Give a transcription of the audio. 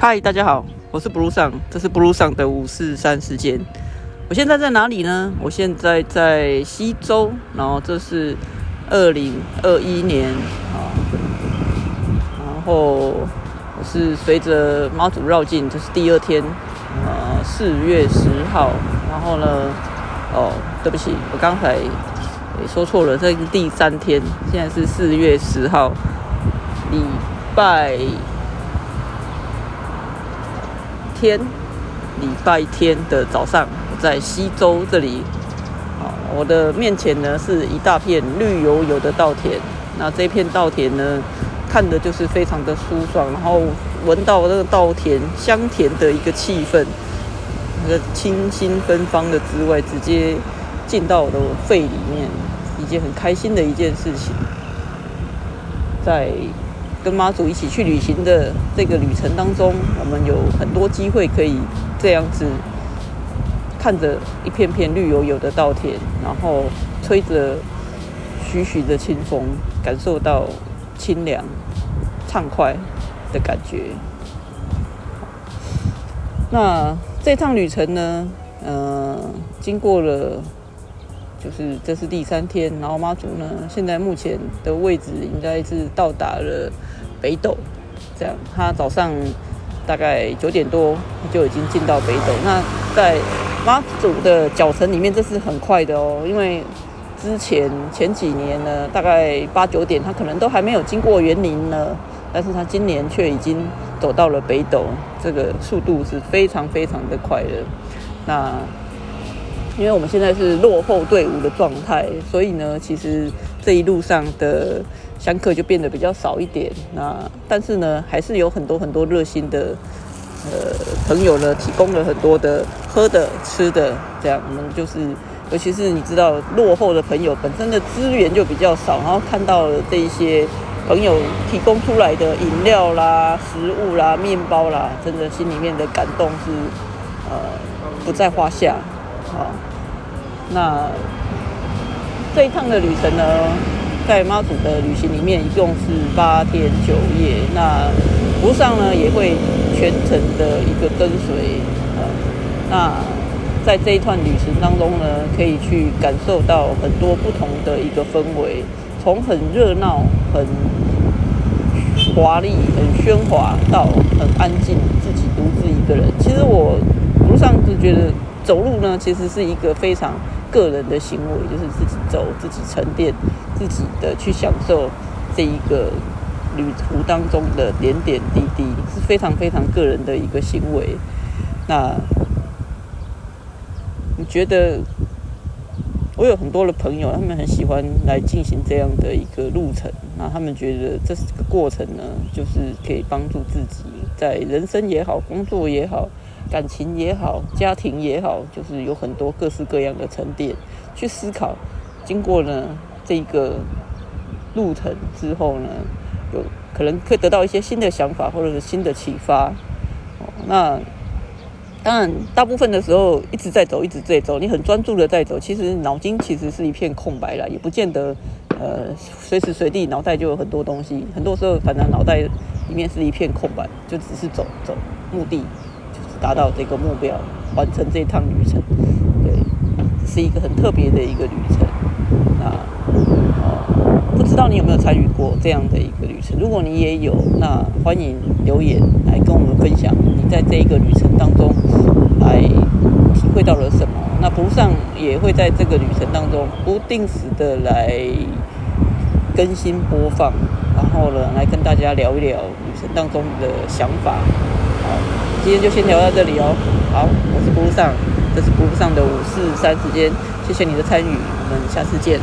嗨，大家好，我是 Blue 上，这是 Blue 上的五四三时间。我现在在哪里呢？我现在在西周，然后这是二零二一年啊，然后我是随着妈祖绕境，这是第二天，呃，四月十号。然后呢，哦，对不起，我刚才说错了，这是第三天，现在是四月十号，礼拜。天，礼拜天的早上，在西周这里，啊，我的面前呢是一大片绿油油的稻田。那这片稻田呢，看的就是非常的舒爽，然后闻到那个稻田香甜的一个气氛，那个清新芬芳的滋味，直接进到我的肺里面，一件很开心的一件事情，在。跟妈祖一起去旅行的这个旅程当中，我们有很多机会可以这样子看着一片片绿油油的稻田，然后吹着徐徐的清风，感受到清凉畅快的感觉。那这趟旅程呢，呃，经过了。就是这是第三天，然后妈祖呢，现在目前的位置应该是到达了北斗，这样，他早上大概九点多就已经进到北斗。那在妈祖的脚程里面，这是很快的哦，因为之前前几年呢，大概八九点他可能都还没有经过园林呢，但是他今年却已经走到了北斗，这个速度是非常非常的快的。那因为我们现在是落后队伍的状态，所以呢，其实这一路上的相客就变得比较少一点。那但是呢，还是有很多很多热心的呃朋友呢，提供了很多的喝的、吃的，这样我们就是，尤其是你知道落后的朋友本身的资源就比较少，然后看到了这一些朋友提供出来的饮料啦、食物啦、面包啦，真的心里面的感动是呃不在话下啊。那这一趟的旅程呢，在妈祖的旅行里面，一共是八天九夜。那路上呢，也会全程的一个跟随。呃，那在这一段旅程当中呢，可以去感受到很多不同的一个氛围，从很热闹、很华丽、很喧哗，到很安静，自己独自一个人。其实我路上就觉得，走路呢，其实是一个非常。个人的行为就是自己走，自己沉淀，自己的去享受这一个旅途当中的点点滴滴，是非常非常个人的一个行为。那你觉得？我有很多的朋友，他们很喜欢来进行这样的一个路程。那他们觉得这是个过程呢，就是可以帮助自己在人生也好，工作也好。感情也好，家庭也好，就是有很多各式各样的沉淀，去思考。经过呢这个路程之后呢，有可能会得到一些新的想法，或者是新的启发。哦那当然，大部分的时候一直在走，一直在走，你很专注的在走，其实脑筋其实是一片空白了，也不见得呃随时随地脑袋就有很多东西。很多时候，反正脑袋里面是一片空白，就只是走走目的。达到这个目标，完成这趟旅程，对，是一个很特别的一个旅程。那呃，不知道你有没有参与过这样的一个旅程？如果你也有，那欢迎留言来跟我们分享你在这一个旅程当中来体会到了什么。那不上也会在这个旅程当中不定时的来更新播放，然后呢，来跟大家聊一聊旅程当中的想法。好。今天就先聊到这里哦。好，我是不上，这是不上的五四三时间，谢谢你的参与，我们下次见。